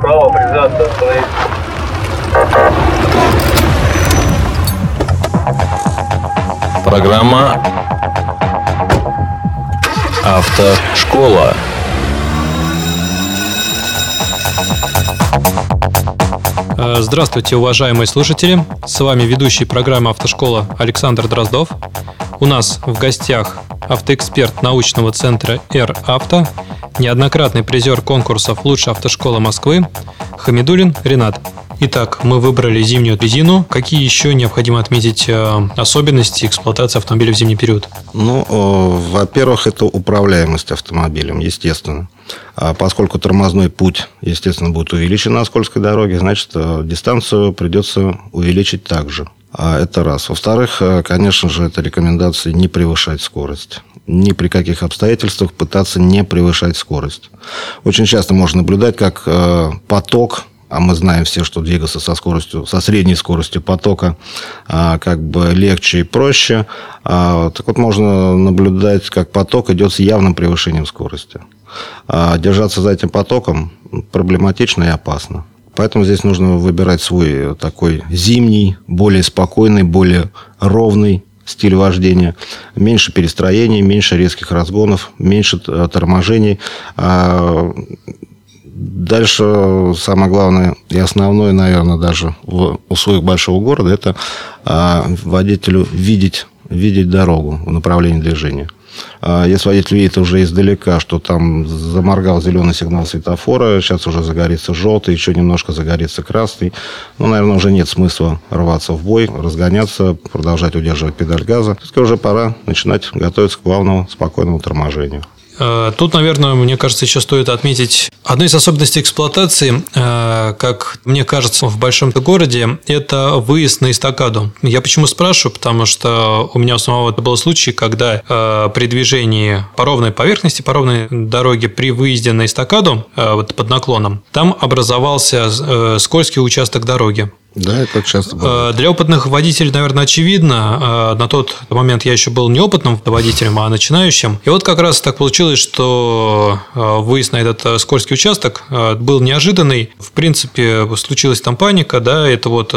Право, прижаться, остановить. Программа «Автошкола». Э, Здравствуйте, уважаемые слушатели! С вами ведущий программы «Автошкола» Александр Дроздов. У нас в гостях автоэксперт научного центра «Р Авто», неоднократный призер конкурсов «Лучшая автошкола Москвы» Хамидулин Ренат. Итак, мы выбрали зимнюю резину. Какие еще необходимо отметить э, особенности эксплуатации автомобиля в зимний период? Ну, э, во-первых, это управляемость автомобилем, естественно. А поскольку тормозной путь, естественно, будет увеличен на скользкой дороге, значит, э, дистанцию придется увеличить также. А это раз. Во-вторых, конечно же, это рекомендации не превышать скорость. Ни при каких обстоятельствах пытаться не превышать скорость. Очень часто можно наблюдать, как поток а мы знаем все, что двигаться со скоростью, со средней скоростью потока а, как бы легче и проще. А, так вот, можно наблюдать, как поток идет с явным превышением скорости. Держаться за этим потоком проблематично и опасно. Поэтому здесь нужно выбирать свой такой зимний, более спокойный, более ровный стиль вождения, меньше перестроений, меньше резких разгонов, меньше торможений. Дальше самое главное и основное, наверное, даже в условиях большого города, это а, водителю видеть, видеть дорогу в направлении движения. А, если водитель видит уже издалека, что там заморгал зеленый сигнал светофора, сейчас уже загорится желтый, еще немножко загорится красный, ну, наверное, уже нет смысла рваться в бой, разгоняться, продолжать удерживать педаль газа. Уже пора начинать готовиться к главному спокойному торможению. Э, тут, наверное, мне кажется, еще стоит отметить одну из особенностей эксплуатации, э, как мне кажется, в большом городе, это выезд на эстакаду. Я почему спрашиваю? Потому что у меня у самого это был случай, когда э, при движении по ровной поверхности, по ровной дороге при выезде на эстакаду, вот под наклоном, там образовался скользкий участок дороги. Да, это часто бывает. Для опытных водителей, наверное, очевидно. На тот момент я еще был не опытным водителем, а начинающим. И вот как раз так получилось, что выезд на этот скользкий участок был неожиданный. В принципе, случилась там паника, да, это вот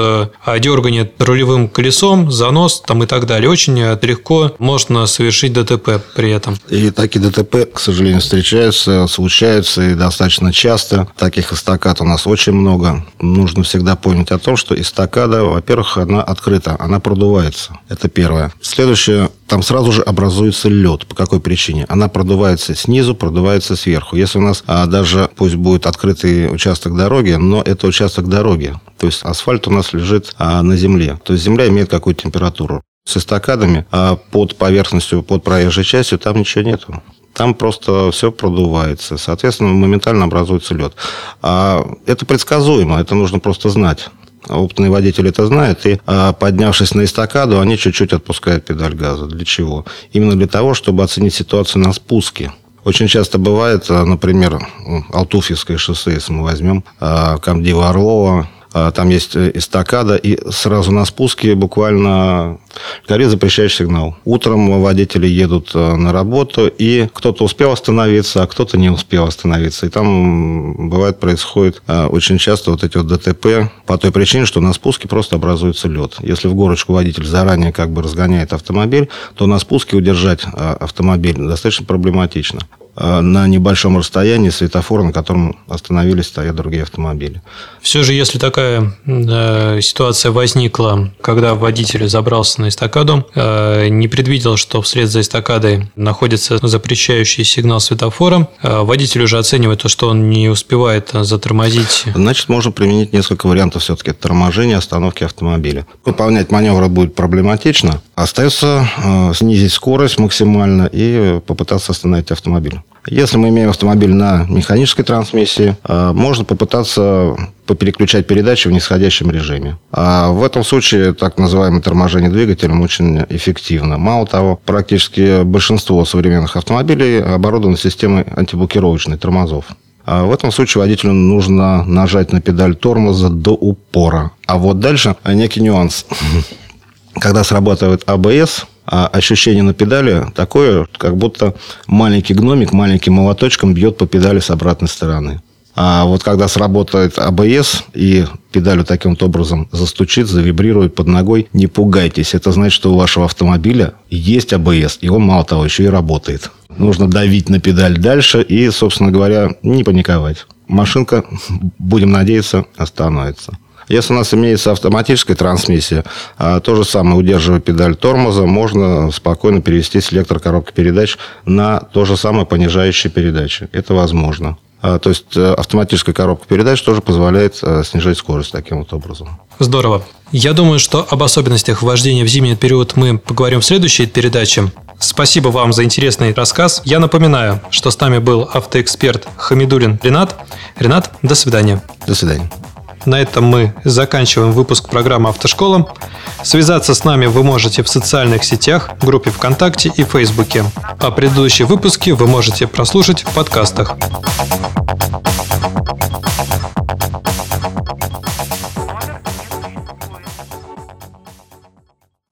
дергание рулевым колесом, занос там и так далее. Очень легко можно совершить ДТП при этом. И такие ДТП, к сожалению, встречаются, случаются и достаточно часто. Таких эстакад у нас очень много. Нужно всегда помнить о том, что эстакада, во-первых, она открыта, она продувается. Это первое. Следующее, там сразу же образуется лед. По какой причине? Она продувается снизу, продувается сверху. Если у нас а, даже, пусть будет открытый участок дороги, но это участок дороги. То есть асфальт у нас лежит а, на земле. То есть земля имеет какую-то температуру. С эстакадами а под поверхностью, под проезжей частью там ничего нету там просто все продувается. Соответственно, моментально образуется лед. А это предсказуемо, это нужно просто знать. Опытные водители это знают, и а, поднявшись на эстакаду, они чуть-чуть отпускают педаль газа. Для чего? Именно для того, чтобы оценить ситуацию на спуске. Очень часто бывает, а, например, Алтуфьевское шоссе, если мы возьмем, а, Камдива Орлова, а, там есть э, эстакада, и сразу на спуске буквально горит запрещающий сигнал. Утром водители едут э, на работу, и кто-то успел остановиться, а кто-то не успел остановиться. И там, бывает, происходит э, очень часто вот эти вот ДТП по той причине, что на спуске просто образуется лед. Если в горочку водитель заранее как бы разгоняет автомобиль, то на спуске удержать автомобиль достаточно проблематично. Э, на небольшом расстоянии светофора, на котором остановились, стоят другие автомобили. Все же, если такая э, ситуация возникла, когда водитель забрался на эстакаду, э, не предвидел, что вслед за эстакадой находится запрещающий сигнал светофора, э, водитель уже оценивает то, что он не успевает затормозить. Значит, можно применить несколько вариантов все-таки торможения, остановки автомобиля. Выполнять маневры будет проблематично. Остается э, снизить скорость максимально и попытаться остановить автомобиль. Если мы имеем автомобиль на механической трансмиссии, э, можно попытаться попереключать передачи в нисходящем режиме. А в этом случае так называемое торможение двигателем очень эффективно. Мало того, практически большинство современных автомобилей оборудованы системой антиблокировочной тормозов. А в этом случае водителю нужно нажать на педаль тормоза до упора. А вот дальше некий нюанс. Когда срабатывает АБС, а ощущение на педали такое, как будто маленький гномик маленьким молоточком бьет по педали с обратной стороны. А вот когда сработает АБС и педалью таким вот образом застучит, завибрирует под ногой, не пугайтесь. Это значит, что у вашего автомобиля есть АБС, и он, мало того, еще и работает. Нужно давить на педаль дальше и, собственно говоря, не паниковать. Машинка, будем надеяться, остановится. Если у нас имеется автоматическая трансмиссия, а то же самое, удерживая педаль тормоза, можно спокойно перевести селектор коробки передач на то же самое понижающие передачи. Это возможно. А, то есть э, автоматическая коробка передач тоже позволяет э, снижать скорость таким вот образом. Здорово. Я думаю, что об особенностях вождения в зимний период мы поговорим в следующей передаче. Спасибо вам за интересный рассказ. Я напоминаю, что с нами был автоэксперт Хамидулин Ренат. Ренат, до свидания. До свидания. На этом мы заканчиваем выпуск программы «Автошкола». Связаться с нами вы можете в социальных сетях, группе ВКонтакте и Фейсбуке. А предыдущие выпуски вы можете прослушать в подкастах.